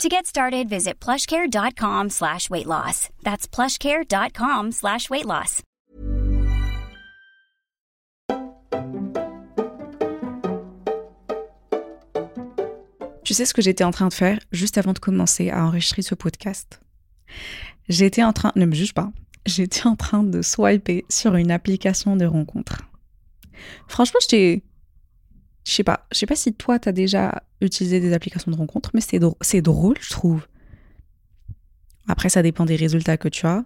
To get started, visit plushcare.com slash weight loss. That's plushcare.com slash weight loss. Tu sais ce que j'étais en train de faire juste avant de commencer à enregistrer ce podcast? J'étais en train, ne me juge pas, j'étais en train de swiper sur une application de rencontre. Franchement, j'étais. Je sais pas, je sais pas si toi t'as déjà utilisé des applications de rencontre, mais c'est drôle, drôle, je trouve. Après, ça dépend des résultats que tu as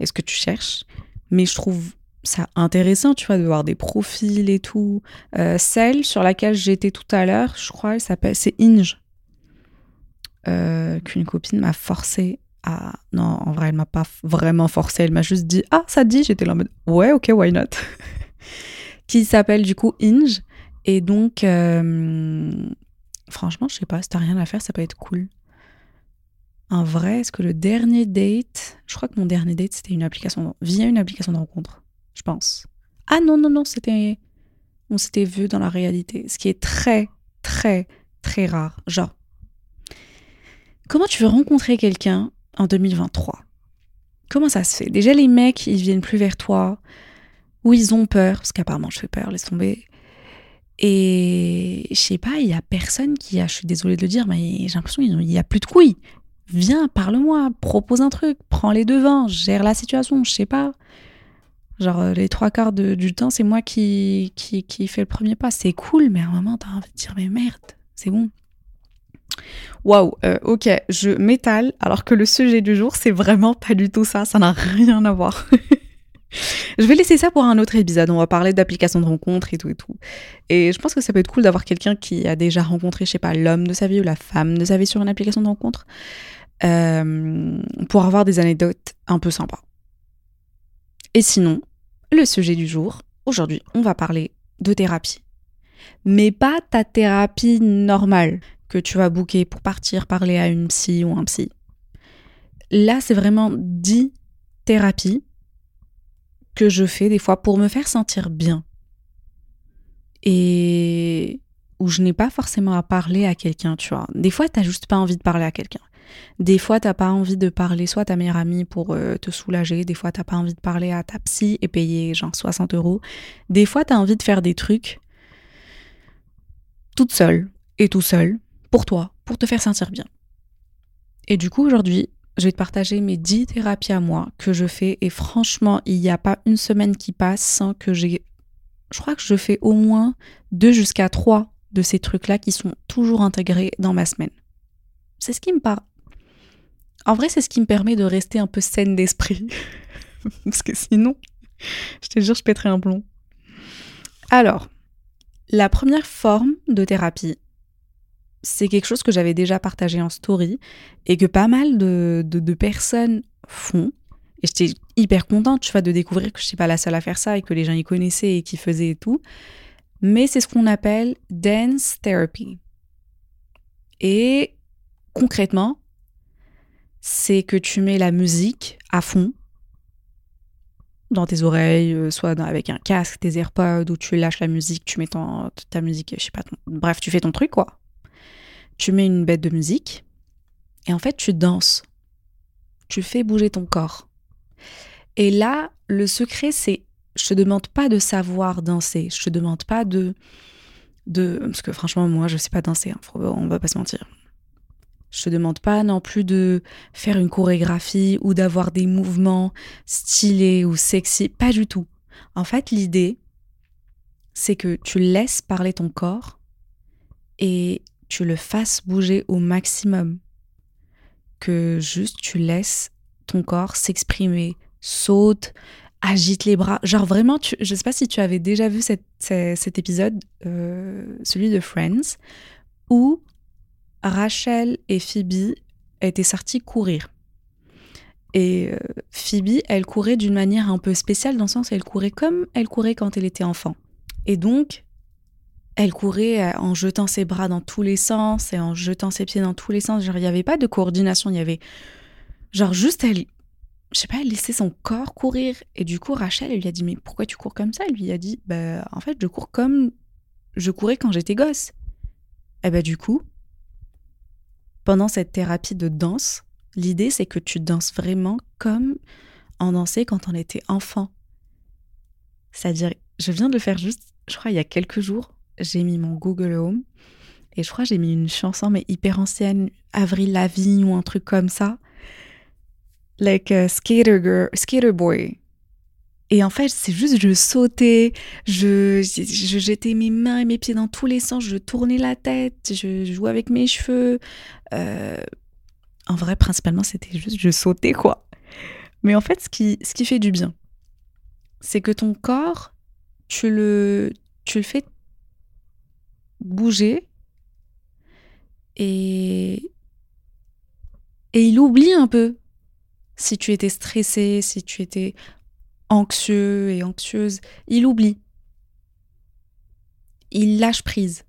et ce que tu cherches, mais je trouve ça intéressant, tu vois, de voir des profils et tout. Euh, celle sur laquelle j'étais tout à l'heure, je crois, elle s'appelle, c'est Inge, euh, qu'une copine m'a forcé ah non, en vrai, elle m'a pas vraiment forcé, elle m'a juste dit ah ça dit, j'étais là en mode ouais ok why not, qui s'appelle du coup Inge et donc euh, franchement je sais pas si t'as rien à faire ça peut être cool. En vrai, est-ce que le dernier date, je crois que mon dernier date c'était une application via une application de rencontre, je pense. Ah non non non c'était on s'était vu dans la réalité, ce qui est très très très rare. Genre comment tu veux rencontrer quelqu'un en 2023. Comment ça se fait? Déjà, les mecs, ils viennent plus vers toi, ou ils ont peur, parce qu'apparemment, je fais peur, laisse tomber. Et je sais pas, il y a personne qui a, je suis désolée de le dire, mais j'ai l'impression qu'il n'y a plus de couilles. Viens, parle-moi, propose un truc, prends les devants, gère la situation, je sais pas. Genre, euh, les trois quarts du temps, c'est moi qui, qui, qui fait le premier pas. C'est cool, mais à un moment, t'as envie de dire, mais merde, c'est bon. Waouh, euh, ok, je m'étale alors que le sujet du jour, c'est vraiment pas du tout ça, ça n'a rien à voir. je vais laisser ça pour un autre épisode, on va parler d'applications de rencontres et tout et tout. Et je pense que ça peut être cool d'avoir quelqu'un qui a déjà rencontré, je sais pas, l'homme de sa vie ou la femme de sa vie sur une application de rencontre, euh, pour avoir des anecdotes un peu sympas. Et sinon, le sujet du jour, aujourd'hui, on va parler de thérapie. Mais pas ta thérapie normale que tu vas booker pour partir parler à une psy ou un psy. Là, c'est vraiment 10 thérapies que je fais des fois pour me faire sentir bien. Et où je n'ai pas forcément à parler à quelqu'un, tu vois. Des fois, tu n'as juste pas envie de parler à quelqu'un. Des fois, tu n'as pas envie de parler soit à ta meilleure amie pour euh, te soulager. Des fois, tu n'as pas envie de parler à ta psy et payer genre 60 euros. Des fois, tu as envie de faire des trucs toute seule et tout seul pour toi, pour te faire sentir bien. Et du coup, aujourd'hui, je vais te partager mes 10 thérapies à moi que je fais. Et franchement, il n'y a pas une semaine qui passe sans que j'ai. Je crois que je fais au moins 2 jusqu'à 3 de ces trucs-là qui sont toujours intégrés dans ma semaine. C'est ce qui me parle. En vrai, c'est ce qui me permet de rester un peu saine d'esprit. Parce que sinon, je te jure, je pèterais un plomb. Alors, la première forme de thérapie, c'est quelque chose que j'avais déjà partagé en story et que pas mal de, personnes font. Et j'étais hyper contente, tu vois, de découvrir que je suis pas la seule à faire ça et que les gens y connaissaient et qui faisaient et tout. Mais c'est ce qu'on appelle dance therapy. Et concrètement, c'est que tu mets la musique à fond dans tes oreilles, euh, soit avec un casque, tes AirPods, ou tu lâches la musique, tu mets ta musique, je sais pas, bref, tu fais ton truc, quoi tu mets une bête de musique et en fait tu danses. Tu fais bouger ton corps. Et là, le secret, c'est je te demande pas de savoir danser. Je te demande pas de. de parce que franchement, moi, je sais pas danser. Hein, on va pas se mentir. Je te demande pas non plus de faire une chorégraphie ou d'avoir des mouvements stylés ou sexy. Pas du tout. En fait, l'idée, c'est que tu laisses parler ton corps et tu le fasses bouger au maximum. Que juste tu laisses ton corps s'exprimer, saute, agite les bras. Genre vraiment, je sais pas si tu avais déjà vu cet épisode, euh, celui de Friends, où Rachel et Phoebe étaient sorties courir. Et euh, Phoebe, elle courait d'une manière un peu spéciale dans le sens elle courait comme elle courait quand elle était enfant. Et donc, elle courait euh, en jetant ses bras dans tous les sens et en jetant ses pieds dans tous les sens. Genre, il n'y avait pas de coordination, il y avait genre juste elle, je sais pas, elle laissait son corps courir. Et du coup, Rachel, elle lui a dit, mais pourquoi tu cours comme ça? Elle lui a dit, bah, en fait, je cours comme je courais quand j'étais gosse. Et bah, du coup, pendant cette thérapie de danse, l'idée, c'est que tu danses vraiment comme on dansait quand on était enfant. C'est-à-dire, je viens de le faire juste, je crois, il y a quelques jours, j'ai mis mon Google Home et je crois j'ai mis une chanson, mais hyper ancienne, Avril Lavigne ou un truc comme ça like a skater girl, skater boy. Et en fait, c'est juste, je sautais, je, je, jetais mes mains et mes pieds dans tous les sens, je tournais la tête, je jouais avec mes cheveux. Euh, en vrai, principalement, c'était juste, je sautais, quoi. Mais en fait, ce qui, ce qui fait du bien, c'est que ton corps, tu le, tu le fais bouger et, et il oublie un peu si tu étais stressé, si tu étais anxieux et anxieuse, il oublie. Il lâche prise.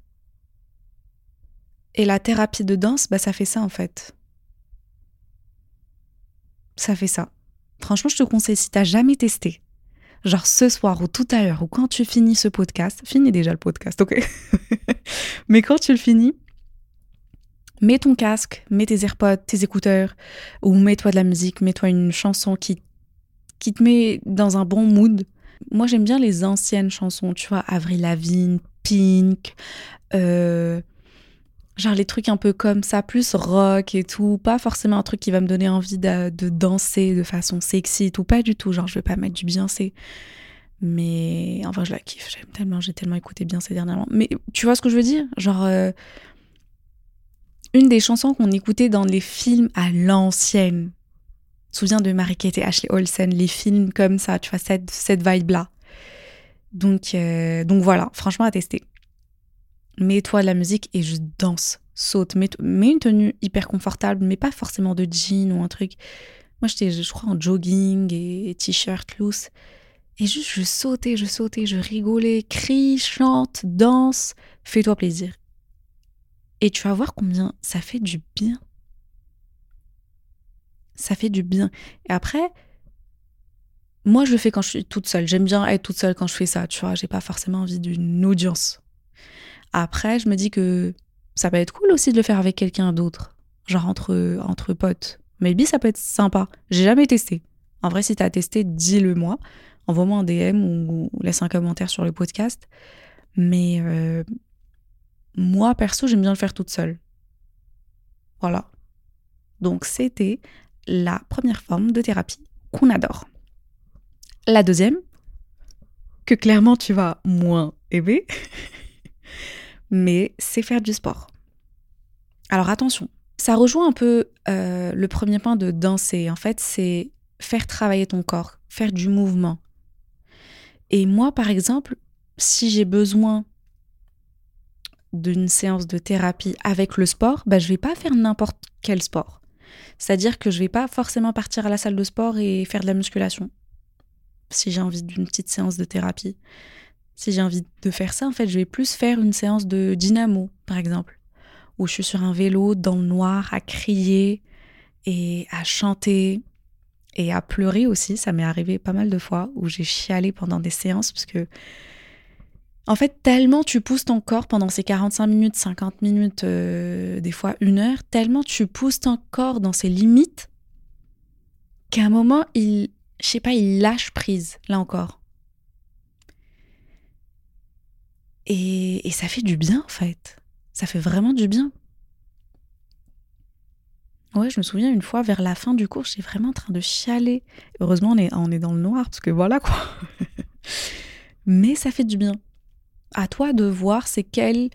Et la thérapie de danse, bah, ça fait ça en fait. Ça fait ça. Franchement, je te conseille, si t'as jamais testé, genre ce soir ou tout à l'heure, ou quand tu finis ce podcast, finis déjà le podcast, ok? Mais quand tu le finis, mets ton casque, mets tes AirPods, tes écouteurs, ou mets-toi de la musique, mets-toi une chanson qui, qui te met dans un bon mood. Moi, j'aime bien les anciennes chansons, tu vois, Avril Lavigne, Pink, euh, genre les trucs un peu comme ça, plus rock et tout, pas forcément un truc qui va me donner envie de, de danser de façon sexy et tout, pas du tout, genre je vais pas mettre du Beyoncé. Mais enfin, je la kiffe, j'aime tellement, j'ai tellement écouté Beyoncé dernièrement. Mais tu vois ce que je veux dire? Genre, euh, une des chansons qu'on écoutait dans les films à l'ancienne. Souviens de Marie-Kate et Ashley Olsen, les films comme ça, tu vois, cette, cette vibe-là. Donc, euh, donc voilà, franchement à tester. Mets-toi de la musique et juste danse, saute. Mets, mets, une tenue hyper confortable, mais pas forcément de jean ou un truc. Moi, j'étais, je crois, en jogging et, et t-shirt loose. Et juste, je sautais, je sautais, je rigolais, crie, chante, danse. Fais-toi plaisir. Et tu vas voir combien ça fait du bien. Ça fait du bien. Et après, moi, je le fais quand je suis toute seule. J'aime bien être toute seule quand je fais ça, tu vois. J'ai pas forcément envie d'une audience. Après, je me dis que ça peut être cool aussi de le faire avec quelqu'un d'autre. Genre entre, entre potes. Maybe ça peut être sympa. J'ai jamais testé. En vrai, si t'as testé, dis-le moi. Envoie-moi un DM ou, laisse un commentaire sur le podcast. Mais euh, moi, perso, j'aime bien le faire toute seule. Voilà. Donc, c'était la première forme de thérapie qu'on adore. La deuxième, que clairement tu vas moins aimer, mais c'est faire du sport. Alors attention, ça rejoint un peu euh, le premier point de danser. En fait, c'est faire travailler ton corps, faire du mouvement. Et moi, par exemple, si j'ai besoin d'une séance de thérapie avec le sport, bah, je vais pas faire n'importe quel sport. C'est-à-dire que je vais pas forcément partir à la salle de sport et faire de la musculation. Si j'ai envie d'une petite séance de thérapie. Si j'ai envie de faire ça, en fait, je vais plus faire une séance de dynamo, par exemple, où je suis sur un vélo dans le noir à crier et à chanter et à pleurer aussi. Ça m'est arrivé pas mal de fois où j'ai chialé pendant des séances parce que en fait, tellement tu pousses ton corps pendant ces 45 minutes, 50 minutes, euh, des fois une heure, tellement tu pousses ton corps dans ses limites qu'à un moment, il, je sais pas, il lâche prise, là encore. Et, ça fait du bien, en fait. Ça fait vraiment du bien. Ouais, je me souviens une fois, vers la fin du cours, j'étais vraiment en train de chialer. Heureusement, on est, on est dans le noir, parce que voilà quoi. Mais ça fait du bien à toi de voir c'est quel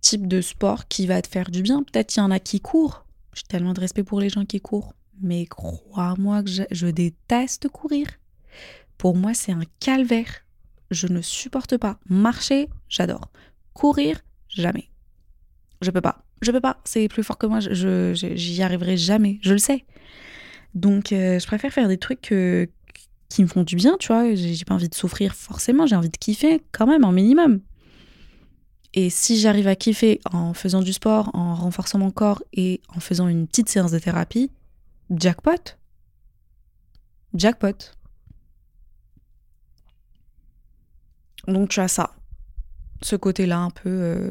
type de sport qui va te faire du bien. Peut-être il y en a qui courent. J'ai tellement de respect pour les gens qui courent. Mais crois-moi que je, déteste courir. Pour moi, c'est un calvaire. Je ne supporte pas. Marcher, j'adore. Courir, jamais. Je peux pas. Je peux pas. C'est plus fort que moi. Je, j'y arriverai jamais. Je le sais. Donc, euh, je préfère faire des trucs qui me font du bien, tu vois. J'ai pas envie de souffrir forcément, j'ai envie de kiffer quand même, en minimum. Et si j'arrive à kiffer en faisant du sport, en renforçant mon corps et en faisant une petite séance de thérapie, jackpot. Jackpot. Donc tu as ça. Ce côté-là un peu... Euh,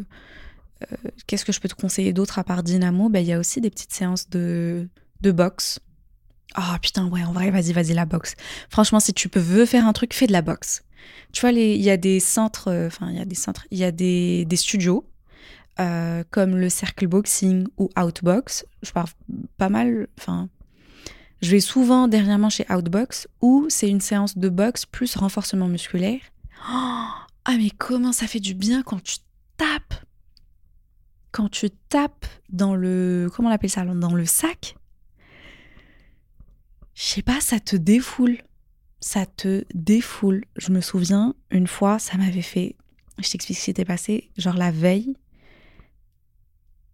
euh, qu'est-ce que je peux te conseiller d'autre à part Dynamo? Ben, Il y a aussi des petites séances de, de boxe. Ah putain, ouais, en vrai, vas-y, vas-y, la boxe. Franchement, si tu peux veux faire un truc, fais de la boxe. Tu vois, il y a des centres, euh, enfin, il y a des centres, il y a des, des studios comme le Circle Boxing ou Outbox. Je parle pas mal, enfin, je vais souvent dernièrement chez Outbox où c'est une séance de boxe plus renforcement musculaire. Oh, ah mais comment ça fait du bien quand tu tapes Quand tu tapes dans le... Comment on appelle ça Dans le sac? Je sais pas, ça te défoule. Ça te défoule. Je me souviens, une fois, ça m'avait fait... Je t'explique ce qui s'était passé. Genre la veille,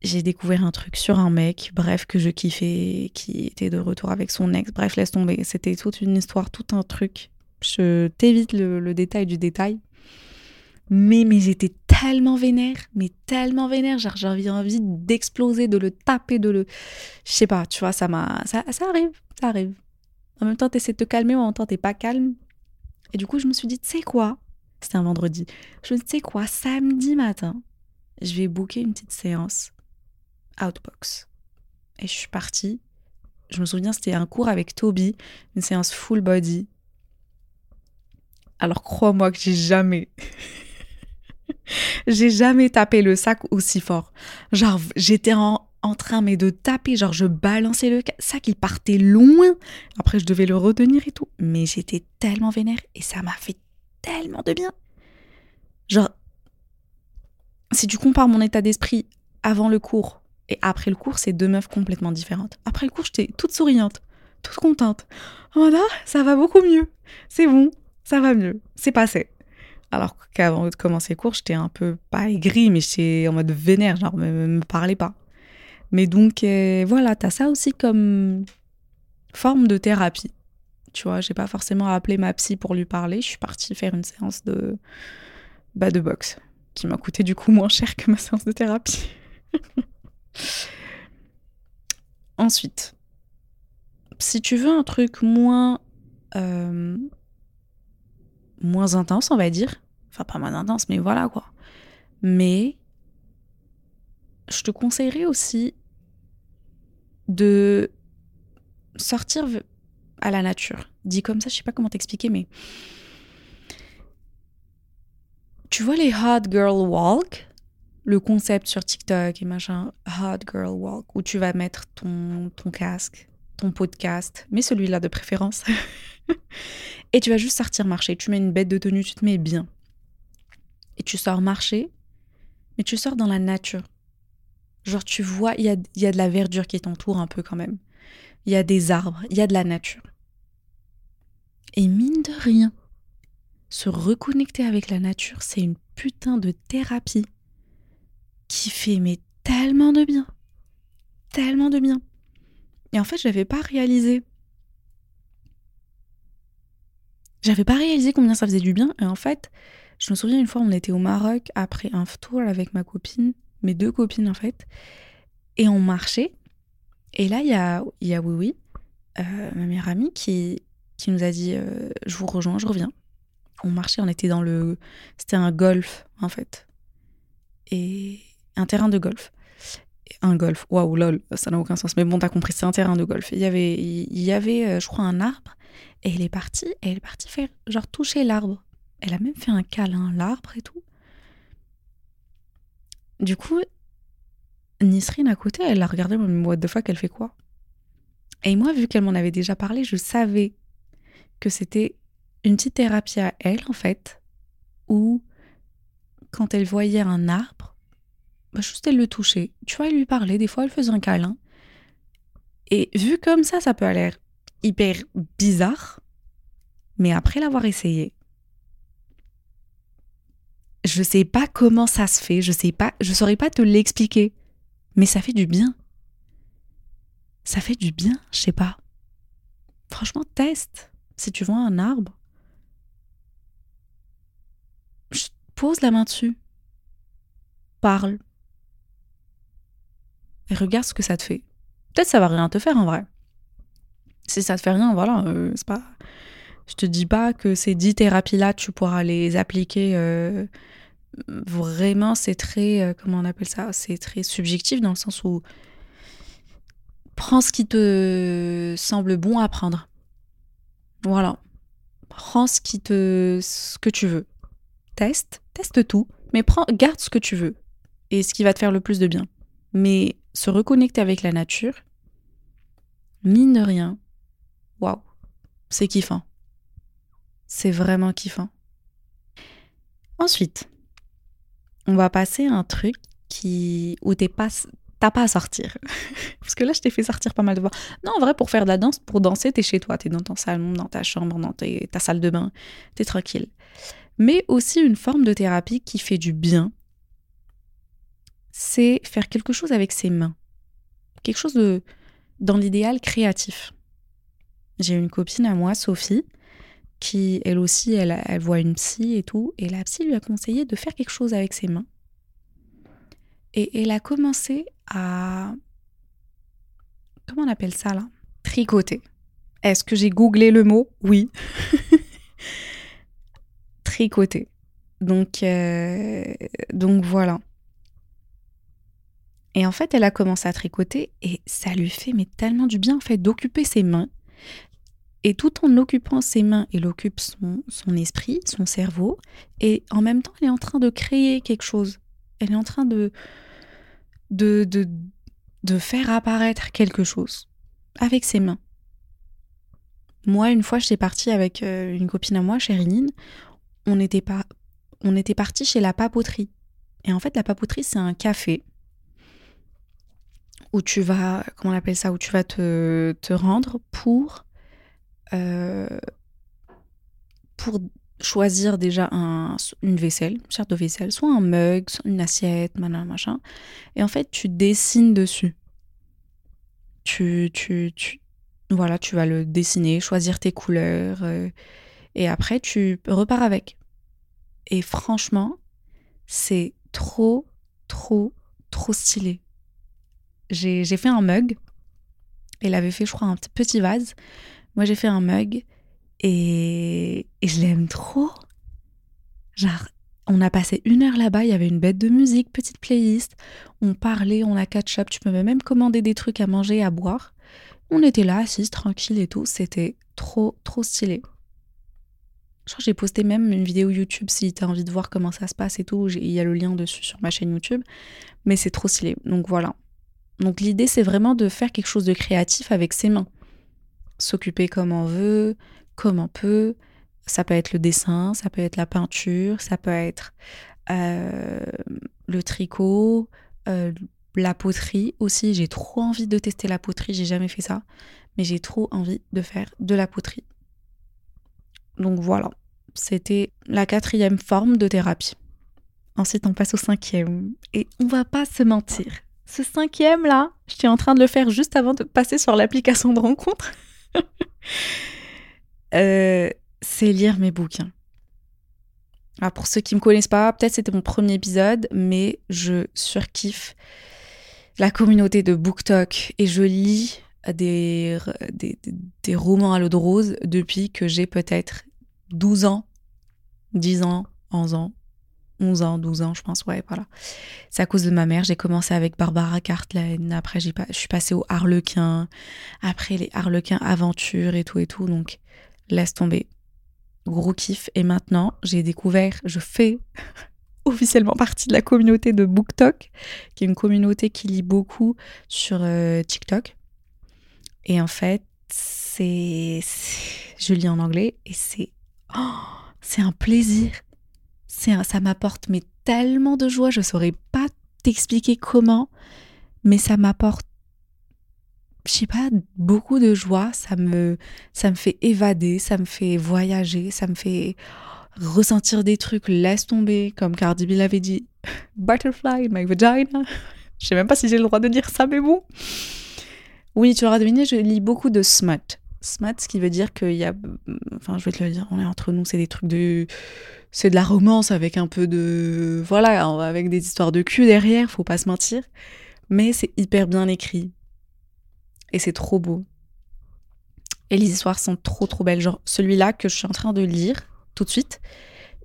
j'ai découvert un truc sur un mec, bref, que je kiffais, qui était de retour avec son ex. Bref, laisse tomber. C'était toute une histoire, tout un truc. Je t'évite le, détail du détail. Mais, mais j'étais tellement vénère, mais tellement vénère. J'avais envie d'exploser, de le taper, de le. Je sais pas, tu vois, ça m'a. Ça, ça arrive, ça arrive. En même temps, t'essaies de te calmer, en même temps, t'es pas calme. Et du coup, je me suis dit, tu sais quoi? C'était un vendredi. Je me suis dit, sais quoi? Samedi matin, je vais booker une petite séance Outbox. Et je suis partie. Je me souviens, c'était un cours avec Toby, une séance full body. Alors crois-moi que j'ai jamais, j'ai jamais tapé le sac aussi fort. Genre, j'étais en, train mais de taper, genre je balançais le sac, il partait loin. Après, je devais le retenir et tout. Mais j'étais tellement vénère et ça m'a fait tellement de bien. Genre, si tu compares mon état d'esprit avant le cours et après le cours, c'est deux meufs complètement différentes. Après le cours, j'étais toute souriante, toute contente. Oh là, ça va beaucoup mieux. C'est bon, ça va mieux. C'est passé. Alors qu'avant de commencer le cours, j'étais un peu pas aigrie, mais j'étais en mode vénère, genre me, me parlais pas. Mais donc euh, voilà, t'as ça aussi comme forme de thérapie. Tu vois, j'ai pas forcément appelé ma psy pour lui parler. Je suis partie faire une séance de bah, de boxe qui m'a coûté du coup moins cher que ma séance de thérapie. Ensuite, si tu veux un truc moins euh, moins intense, on va dire, enfin pas moins intense, mais voilà quoi. Mais je te conseillerais aussi de sortir à la nature. Dit comme ça, je sais pas comment t'expliquer, mais tu vois les hot girl walk le concept sur TikTok et machin, Hot Girl Walk, où tu vas mettre ton, ton casque, ton podcast, mais celui-là de préférence, et tu vas juste sortir marcher. Tu mets une bête de tenue, tu te mets bien. Et tu sors marcher, mais tu sors dans la nature. Genre, tu vois, il y a, y a de la verdure qui t'entoure un peu quand même. Il y a des arbres, il y a de la nature. Et mine de rien, se reconnecter avec la nature, c'est une putain de thérapie qui fait mais tellement de bien. Tellement de bien. Et en fait, je n'avais pas réalisé. J'avais pas réalisé combien ça faisait du bien. Et en fait, je me souviens une fois, on était au Maroc après un tour avec ma copine, mes deux copines en fait, et on marchait. Et là, il y a, y a Oui euh, ma meilleure amie, qui, qui nous a dit euh, Je vous rejoins, je reviens. On marchait, on était dans le. C'était un golf en fait. Et, un terrain de golf. Un golf, waouh, lol, ça n'a aucun sens. Mais bon, t'as compris, c'est un terrain de golf. Il y avait, il y avait euh, je crois, un arbre. Et elle est partie, elle est partie faire, genre, toucher l'arbre. Elle a même fait un câlin l'arbre et tout. Du coup, Nisrine à côté, elle a regardé, mais what the fuck, elle fait quoi? Et moi, vu qu'elle m'en avait déjà parlé, je savais que c'était une petite thérapie à elle, en fait, où quand elle voyait un arbre, bah, juste elle le touchait. Tu vois, elle lui parlait, des fois elle faisait un câlin. Et vu comme ça, ça peut aller hyper bizarre. Mais après l'avoir essayé, je sais pas comment ça se fait, je sais pas, je saurais pas te l'expliquer. Mais ça fait du bien. Ça fait du bien, je sais pas. franchement, teste. Si tu vois un arbre, pose la main dessus. Parle. Regarde ce que ça te fait. Peut-être ça va rien te faire en vrai. Si ça te fait rien, voilà, euh, c'est pas. Je te dis pas que ces dix thérapies-là, tu pourras les appliquer. Euh, vraiment, c'est très. Euh, comment on appelle ça C'est très subjectif dans le sens où. Prends ce qui te semble bon à prendre. Voilà. Prends ce qui te. ce que tu veux. Teste, teste tout, mais prends, garde ce que tu veux et ce qui va te faire le plus de bien. Mais se reconnecter avec la nature, mine de rien, waouh, c'est kiffant. C'est vraiment kiffant. Ensuite, on va passer à un truc qui où t'es pas t'as pas à sortir. Parce que là, je t'ai fait sortir pas mal de fois. Non, en vrai, pour faire de la danse, pour danser, t'es chez toi, t'es dans ton salon, dans ta chambre, dans ta salle de bain, t'es tranquille. Mais aussi une forme de thérapie qui fait du bien, c'est faire quelque chose avec ses mains. Quelque chose de, dans l'idéal, créatif. J'ai une copine à moi, Sophie, qui, elle aussi, elle, elle voit une psy et tout, et la psy lui a conseillé de faire quelque chose avec ses mains. Et elle a commencé à... Comment on appelle ça là? Tricoter. Est-ce que j'ai googlé le mot? Oui. Tricoter. Donc, euh, donc voilà. Et en fait, elle a commencé à tricoter et ça lui fait mais tellement du bien en fait d'occuper ses mains. Et tout en occupant ses mains, elle occupe son, esprit, son cerveau. Et en même temps, elle est en train de créer quelque chose. Elle est en train de, de, de, de faire apparaître quelque chose avec ses mains. Moi, une fois, j'étais partie avec euh, une copine à moi, Chérinine. On était, pas, on était parti chez la papoterie. Et en fait, la papoterie, c'est un café où tu vas, comment on appelle ça, où tu vas te, te rendre pour, euh, pour choisir déjà un, une vaisselle, une sorte de vaisselle, soit un mug, soit une assiette, machin, machin. Et en fait, tu dessines dessus. Tu, tu, tu, voilà, tu vas le dessiner, choisir tes couleurs, euh, et après, tu repars avec. Et franchement, c'est trop, trop, trop stylé j'ai fait un mug. Elle avait fait, je crois, un petit vase. Moi, j'ai fait un mug et, et je l'aime trop. Genre, on a passé une heure là-bas, il y avait une bête de musique, petite playlist. On parlait, on a catch-up. Tu peux même commander des trucs à manger, à boire. On était là, assis, tranquille et tout. C'était trop, trop stylé. Je j'ai posté même une vidéo YouTube si tu as envie de voir comment ça se passe et tout. Il y a le lien dessus sur ma chaîne YouTube. Mais c'est trop stylé. Donc voilà. Donc l'idée, c'est vraiment de faire quelque chose de créatif avec ses mains. S'occuper comme on veut, comme on peut. Ça peut être le dessin, ça peut être la peinture, ça peut être euh, le tricot, euh, la poterie aussi. J'ai trop envie de tester la poterie, j'ai jamais fait ça, mais j'ai trop envie de faire de la poterie. Donc voilà, c'était la quatrième forme de thérapie. Ensuite, on passe au cinquième. Et on va pas se mentir, ce cinquième là, j'étais en train de le faire juste avant de passer sur l'application de rencontre. Euh, c'est lire mes bouquins. Alors pour ceux qui me connaissent pas, peut-être c'était mon premier épisode, mais je surkiffe la communauté de BookTok et je lis des, des, des romans à l'eau de rose depuis que j'ai peut-être 12 ans, 10 ans, 11 ans, 11 ans, 12 ans, je pense, ouais, voilà. C'est à cause de ma mère. J'ai commencé avec Barbara Cartland, après je suis passée au Harlequin, après les Harlequins Aventures et tout et tout, donc laisse tomber. Gros kiff. Et maintenant, j'ai découvert, je fais officiellement partie de la communauté de BookTok, qui est une communauté qui lit beaucoup sur euh, TikTok. Et en fait, c'est, je lis en anglais et c'est, oh, c'est un plaisir ça m'apporte mais tellement de joie, je saurais pas t'expliquer comment, mais ça m'apporte je sais pas, beaucoup de joie, ça me ça me fait évader, ça me fait voyager, ça me fait ressentir des trucs, laisse tomber comme Cardi B l'avait dit, butterfly in my vagina. Je sais même pas si j'ai le droit de dire ça mais bon. Oui, tu auras deviné, je lis beaucoup de smut. Smut, ce qui veut dire qu'il y a. Enfin, je vais te le dire, on est entre nous, c'est des trucs de. C'est de la romance avec un peu de. Voilà, avec des histoires de cul derrière, faut pas se mentir. Mais c'est hyper bien écrit. Et c'est trop beau. Et les histoires sont trop trop belles. Genre celui-là que je suis en train de lire tout de suite,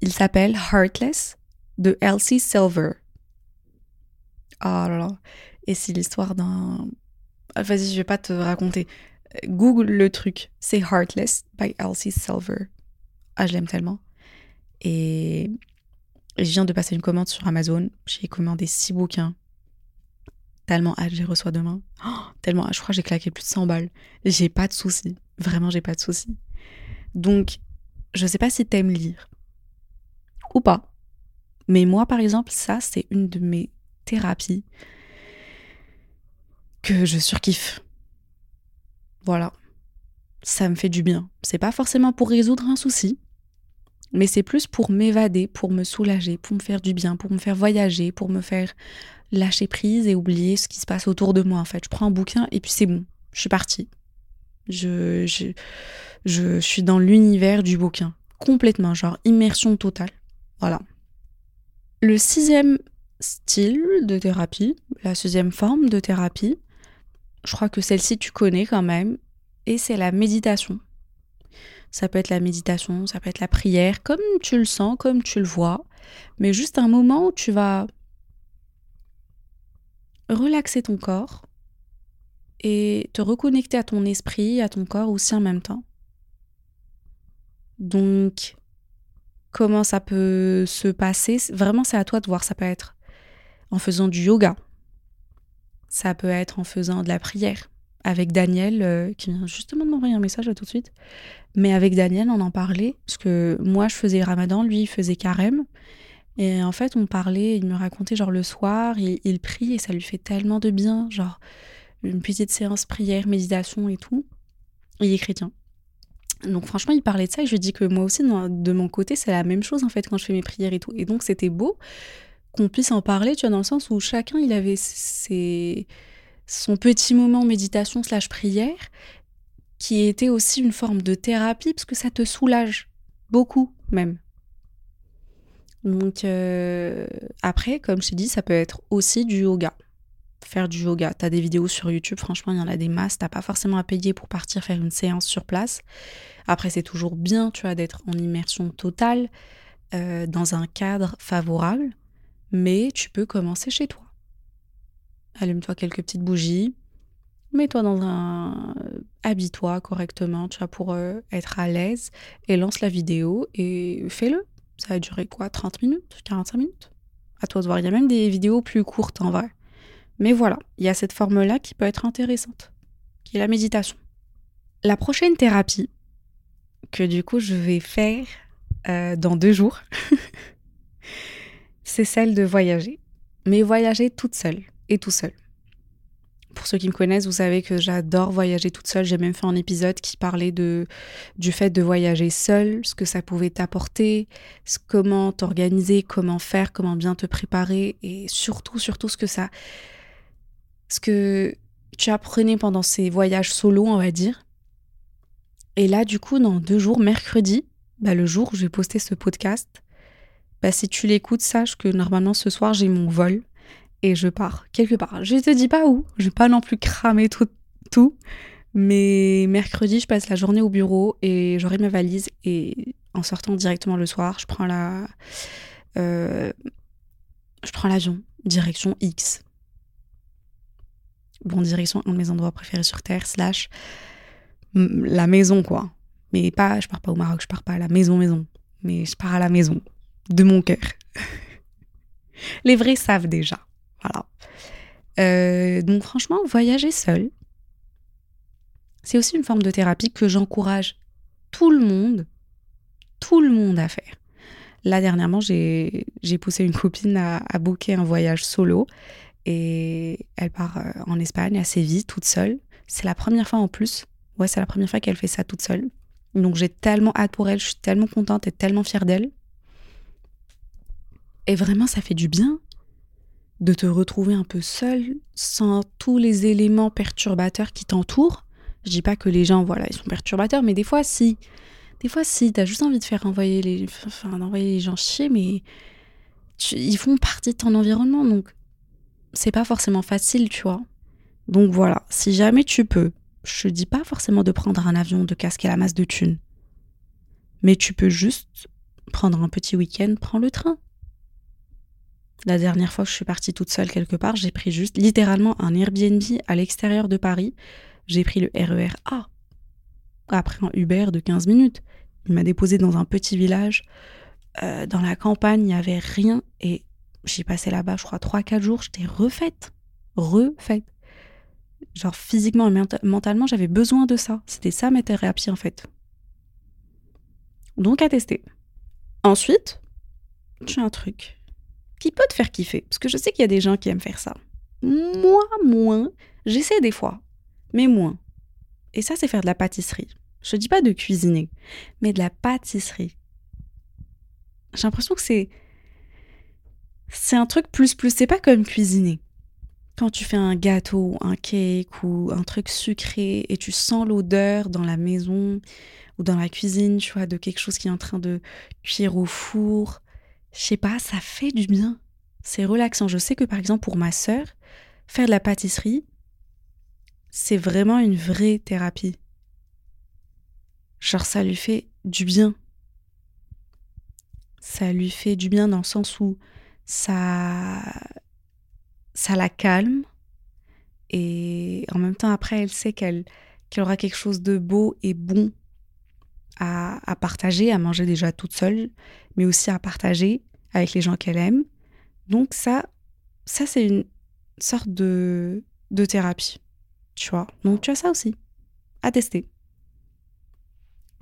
il s'appelle Heartless de Elsie Silver. Oh là là. Et c'est l'histoire d'un. Ah, vas-y, je vais pas te raconter. Google le truc. C'est Heartless by Elsie Silver. Ah, je l'aime tellement. Et je viens de passer une commande sur Amazon. J'ai commandé six bouquins. Tellement hâte, je les reçois demain. Oh, tellement Je crois que j'ai claqué plus de 100 balles. J'ai pas de soucis. Vraiment, j'ai pas de soucis. Donc, je sais pas si t'aimes lire ou pas. Mais moi, par exemple, ça, c'est une de mes thérapies que je surkiffe. Voilà. Ça me fait du bien. C'est pas forcément pour résoudre un souci, mais c'est plus pour m'évader, pour me soulager, pour me faire du bien, pour me faire voyager, pour me faire lâcher prise et oublier ce qui se passe autour de moi en fait. Je prends un bouquin et puis c'est bon, je suis partie. Je, je, je suis dans l'univers du bouquin, complètement, genre immersion totale. Voilà. Le sixième style de thérapie, la sixième forme de thérapie, je crois que celle-ci tu connais quand même, et c'est la méditation. Ça peut être la méditation, ça peut être la prière, comme tu le sens, comme tu le vois, mais juste un moment où tu vas relaxer ton corps et te reconnecter à ton esprit, à ton corps aussi en même temps. Donc, comment ça peut se passer? Vraiment, c'est à toi de voir. Ça peut être en faisant du yoga. Ça peut être en faisant de la prière. Avec Daniel, euh, qui vient justement de m'envoyer un message tout de suite. Mais avec Daniel, on en parlait. Parce que moi, je faisais ramadan, lui, il faisait carême. Et en fait, on parlait, il me racontait genre le soir, il, il prie et ça lui fait tellement de bien. Genre, une petite séance prière, méditation et tout. il est chrétien. Donc franchement, il parlait de ça et je lui dis que moi aussi, de mon côté, c'est la même chose en fait quand je fais mes prières et tout. Et donc c'était beau qu'on puisse en parler, tu vois, dans le sens où chacun, il avait ses... son petit moment méditation slash prière qui était aussi une forme de thérapie parce que ça te soulage beaucoup même. Donc euh, après, comme je t'ai dit, ça peut être aussi du yoga faire du yoga. Tu as des vidéos sur YouTube, franchement, il y en a des masses. T'as pas forcément à payer pour partir faire une séance sur place. Après, c'est toujours bien, tu vois, d'être en immersion totale, euh, dans un cadre favorable, mais tu peux commencer chez toi. Allume-toi quelques petites bougies, mets-toi dans un... Habille-toi correctement, tu vois, pour euh, être à l'aise, et lance la vidéo et fais-le. Ça va durer quoi 30 minutes 45 minutes? À toi de voir. Il y a même des vidéos plus courtes en vrai. Mais voilà, il y a cette forme-là qui peut être intéressante, qui est la méditation. La prochaine thérapie, que du coup je vais faire euh, dans deux jours, c'est celle de voyager. Mais voyager toute seule et tout seul. Pour ceux qui me connaissent, vous savez que j'adore voyager toute seule. J'ai même fait un épisode qui parlait de, du fait de voyager seule, ce que ça pouvait t'apporter, comment t'organiser, comment faire, comment bien te préparer et surtout, surtout ce que ça, ce que tu apprenais pendant ces voyages solo, on va dire. Et là, du coup, dans deux jours, mercredi, bah, le jour où j'ai posté ce podcast, bah, si tu l'écoutes, sache que normalement ce soir, j'ai mon vol et je pars quelque part. Je te dis pas où, je vais pas non plus cramer tout, tout, mais mercredi, je passe la journée au bureau et j'aurai ma valise et en sortant directement le soir, je prends la, euh, je prends l'avion direction X bon direction un de mes endroits préférés sur Terre, slash la maison, quoi. Mais pas, je pars pas au Maroc, je pars pas à la maison, maison. Mais je pars à la maison, de mon cœur. Les vrais savent déjà. Voilà. Euh, donc franchement, voyager seul, c'est aussi une forme de thérapie que j'encourage tout le monde, tout le monde à faire. Là, dernièrement, j'ai poussé une copine à, à booker un voyage solo et elle part euh, en Espagne assez vite, toute seule. C'est la première fois en plus. Ouais, c'est la première fois qu'elle fait ça toute seule. Donc j'ai tellement hâte pour elle, je suis tellement contente et tellement fière d'elle. Et vraiment, ça fait du bien de te retrouver un peu seule, sans tous les éléments perturbateurs qui t'entourent. Je dis pas que les gens, voilà, ils sont perturbateurs, mais des fois, si. Des fois, si, t'as juste envie de faire envoyer les, enfin, d'envoyer les gens chier, mais ils font partie de ton environnement, donc c'est pas forcément facile, tu vois. Donc voilà, si jamais tu peux, je dis pas forcément de prendre un avion, de casquer la masse de thunes, mais tu peux juste prendre un petit week-end, prends le train. La dernière fois que je suis partie toute seule quelque part, j'ai pris juste littéralement un Airbnb à l'extérieur de Paris. J'ai pris le RER e A. Après un Uber de 15 minutes. Il m'a déposé dans un petit village. Euh, dans la campagne, il n'y avait rien. Et j'ai passé là-bas, je crois, 3-4 jours. J'étais refaite. Refaite. Genre physiquement et mentalement, j'avais besoin de ça. C'était ça ma thérapie en fait. Donc à tester. Ensuite, j'ai un truc qui peut te faire kiffer. Parce que je sais qu'il y a des gens qui aiment faire ça. Moi, moins. J'essaie des fois, mais moins. Et ça, c'est faire de la pâtisserie. Je dis pas de cuisiner, mais de la pâtisserie. J'ai l'impression que c'est. C'est un truc plus plus. C'est pas comme cuisiner. Quand tu fais un gâteau, un cake ou un truc sucré et tu sens l'odeur dans la maison ou dans la cuisine, tu vois, de quelque chose qui est en train de cuire au four, je sais pas, ça fait du bien. C'est relaxant. Je sais que par exemple pour ma sœur, faire de la pâtisserie, c'est vraiment une vraie thérapie. Genre ça lui fait du bien. Ça lui fait du bien dans le sens où ça ça la calme et en même temps après elle sait qu'elle aura quelque chose de beau et bon à, à, partager, à manger déjà toute seule, mais aussi à partager avec les gens qu'elle aime. Donc ça, ça c'est une sorte de, de thérapie, tu vois. Donc tu as ça aussi à tester.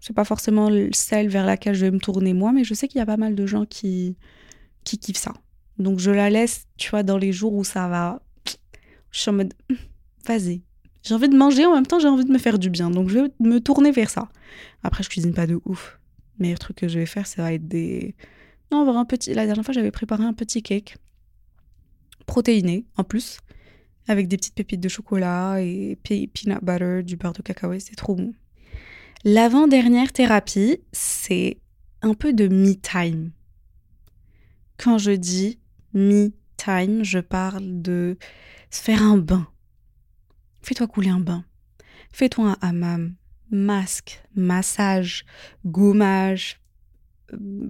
C'est pas forcément celle vers laquelle je vais me tourner moi, mais je sais qu'il y a pas mal de gens qui, qui kiffent ça. Donc je la laisse, tu vois, dans les jours où ça va. Je suis en mode, vas-y. J'ai envie de manger, en même temps j'ai envie de me faire du bien. Donc je vais me tourner vers ça. Après, je cuisine pas de ouf. Mais le truc que je vais faire, ça va être des, non, avoir un petit. La dernière fois, j'avais préparé un petit cake protéiné en plus, avec des petites pépites de chocolat et peanut butter, du beurre de cacao. C'est trop bon. L'avant-dernière thérapie, c'est un peu de me time. Quand je dis me time, je parle de se faire un bain. Fais-toi couler un bain. Fais-toi un hammam, masque, massage, gommage,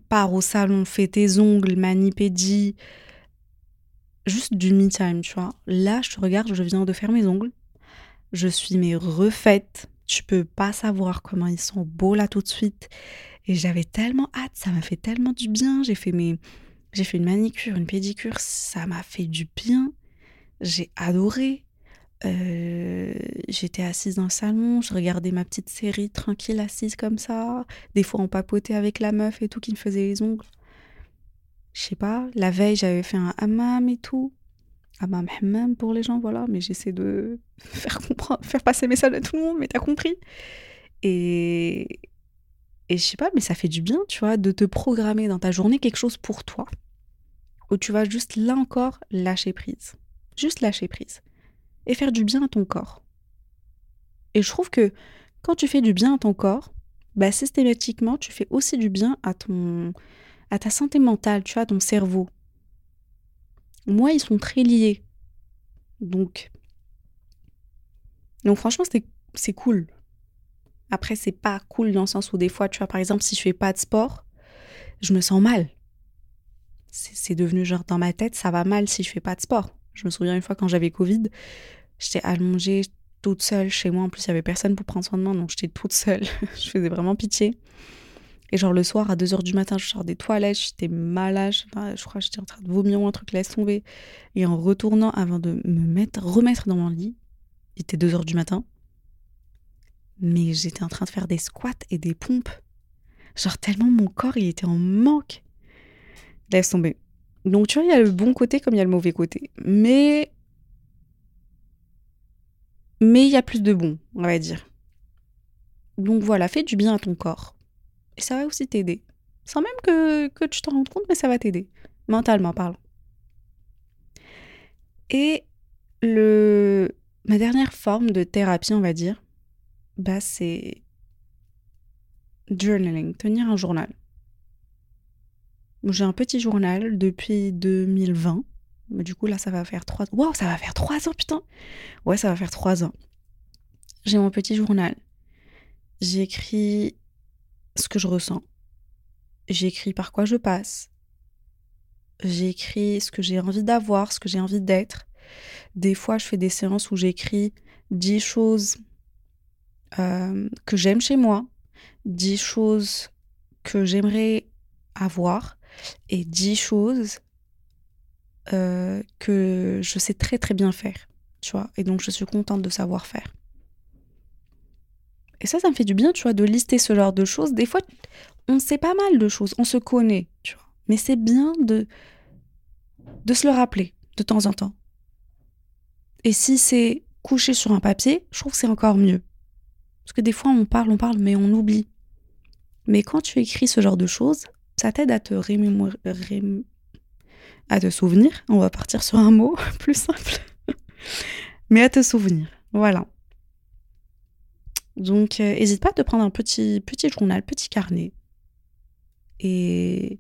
pars au salon, fais tes ongles, manipédie, juste du me time, tu vois. Là, je te regarde, je viens de faire mes ongles. Je suis mes refaite. Tu peux pas savoir comment ils sont beaux là tout de suite. Et j'avais tellement hâte, ça m'a fait tellement du bien. J'ai fait mes, j'ai fait une manicure, une pédicure, ça m'a fait du bien. J'ai adoré. Euh, j'étais assise dans le salon, je regardais ma petite série tranquille assise comme ça. Des fois on papotait avec la meuf et tout qui me faisait les ongles. Je sais pas, la veille j'avais fait un hammam et tout. Hammam hammam pour les gens, voilà, mais j'essaie de faire comprendre, faire passer mes message à tout le monde, mais t'as compris. Et et je sais pas, mais ça fait du bien, tu vois, de te programmer dans ta journée quelque chose pour toi. Où tu vas juste là encore lâcher prise. Juste lâcher prise et faire du bien à ton corps. Et je trouve que quand tu fais du bien à ton corps, bah systématiquement, tu fais aussi du bien à ton à ta santé mentale, tu vois, à ton cerveau. Moi, ils sont très liés. Donc donc franchement, c'est cool. Après, c'est pas cool dans le sens où des fois, tu vois, par exemple, si je fais pas de sport, je me sens mal. C'est devenu genre dans ma tête, ça va mal si je fais pas de sport. Je me souviens une fois quand j'avais Covid, j'étais allongée toute seule chez moi. En plus, il y avait personne pour prendre soin de moi, donc j'étais toute seule. je faisais vraiment pitié. Et genre le soir à 2h du matin, je sors des toilettes, j'étais malade, je crois que j'étais en train de vomir ou un truc, laisse tomber. Et en retournant avant de me mettre, remettre dans mon lit, il était 2h du matin, mais j'étais en train de faire des squats et des pompes. Genre tellement mon corps, il était en manque. Laisse tomber. Donc tu vois, il y a le bon côté comme il y a le mauvais côté. Mais mais il y a plus de bon, on va dire. Donc voilà, fais du bien à ton corps. Et ça va aussi t'aider. Sans même que, que tu t'en rendes compte, mais ça va t'aider. Mentalement parlant. Et le, ma dernière forme de thérapie, on va dire, bah, c'est journaling, tenir un journal. J'ai un petit journal depuis 2020. Mais du coup, là, ça va faire trois... Waouh, ça va faire trois ans, putain Ouais, ça va faire trois ans. J'ai mon petit journal. J'écris ce que je ressens. J'écris par quoi je passe. J'écris ce que j'ai envie d'avoir, ce que j'ai envie d'être. Des fois, je fais des séances où j'écris dix choses euh, que j'aime chez moi, dix choses que j'aimerais avoir et dix choses euh, que je sais très très bien faire, tu vois. Et donc je suis contente de savoir faire. Et ça, ça me fait du bien, tu vois, de lister ce genre de choses. Des fois, on sait pas mal de choses, on se connaît, tu vois. Mais c'est bien de, de se le rappeler de temps en temps. Et si c'est couché sur un papier, je trouve que c'est encore mieux. Parce que des fois, on parle, on parle, mais on oublie. Mais quand tu écris ce genre de choses, ça t'aide à te rémémorer, à te souvenir? On va partir sur un mot plus simple. mais à te souvenir. Voilà. Donc, n'hésite euh, pas à te prendre un petit, petit journal, petit carnet et,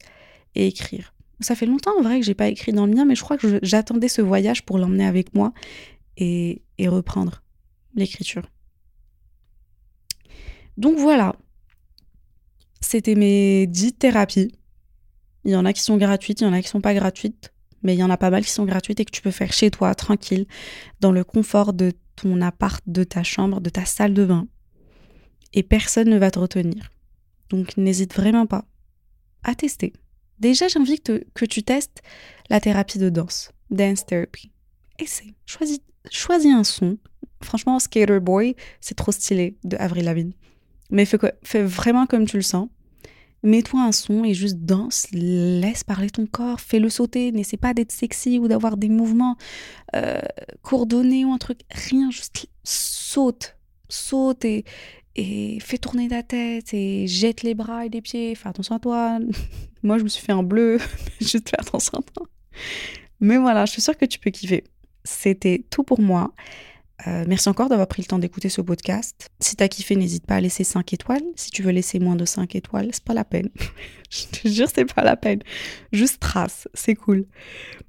écrire. Ça fait longtemps en vrai que j'ai pas écrit dans le mien, mais je crois que j'attendais ce voyage pour l'emmener avec moi et reprendre l'écriture. Donc voilà, c'était mes 10 thérapies. Il y en a qui sont gratuites, il y en a qui sont pas gratuites, mais il y en a pas mal qui sont gratuites et que tu peux faire chez toi, tranquille, dans le confort de ton appart, de ta chambre, de ta salle de bain. Et personne ne va te retenir. Donc n'hésite vraiment pas à tester. Déjà, j'ai envie que, que, tu testes la thérapie de danse, dance therapy. Essaye, choisis, choisis un son. Franchement, Skater Boy, c'est trop stylé de Avril Lavigne. Mais fais, fais vraiment comme tu le sens. Mets-toi un son et juste danse, laisse parler ton corps, fais-le sauter, n'essaie pas d'être sexy ou d'avoir des mouvements euh, coordonnés ou un truc, rien, juste saute, saute et, fais tourner ta tête et jette les bras et les pieds, fais attention à toi. Moi, je me suis fait un bleu, juste fais attention à toi. Mais voilà, je suis sûre que tu peux kiffer. C'était tout pour moi. Euh, merci encore d'avoir pris le temps d'écouter ce podcast. Si t'as kiffé, n'hésite pas à laisser 5 étoiles. Si tu veux laisser moins de 5 étoiles, c'est pas la peine. Je te jure, c'est pas la peine. Juste trace, c'est cool.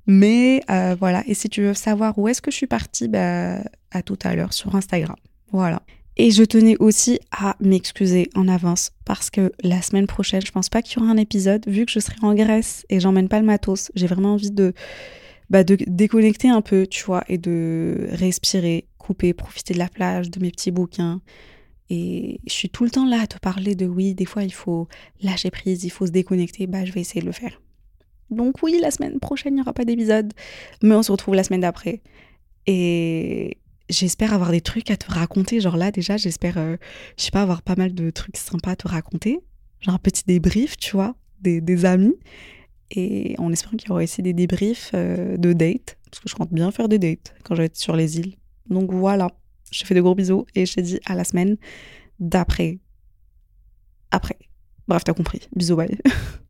Mais euh, voilà, et si tu veux savoir où est-ce que je suis partie, bah, à tout à l'heure sur Instagram. Voilà. Et je tenais aussi à m'excuser en avance parce que la semaine prochaine, je pense pas qu'il y aura un épisode vu que je serai en Grèce et j'emmène pas le matos. J'ai vraiment envie de, bah, de déconnecter un peu, tu vois, et de respirer, couper, profiter de la plage, de mes petits bouquins. Et je suis tout le temps là à te parler de oui, des fois il faut lâcher prise, il faut se déconnecter. Bah, je vais essayer de le faire. Donc, oui, la semaine prochaine, il n'y aura pas d'épisode, mais on se retrouve la semaine d'après. Et j'espère avoir des trucs à te raconter. Genre là, déjà, j'espère, euh, je sais pas, avoir pas mal de trucs sympas à te raconter. Genre un petit débrief, tu vois, des, des amis. Et en espérant qu'il y aura aussi des débriefs euh, de dates, parce que je compte bien faire des dates quand je vais être sur les îles. Donc voilà, je te fais de gros bisous et je te dis à la semaine d'après. Après. Bref, t'as compris. Bisous, bye.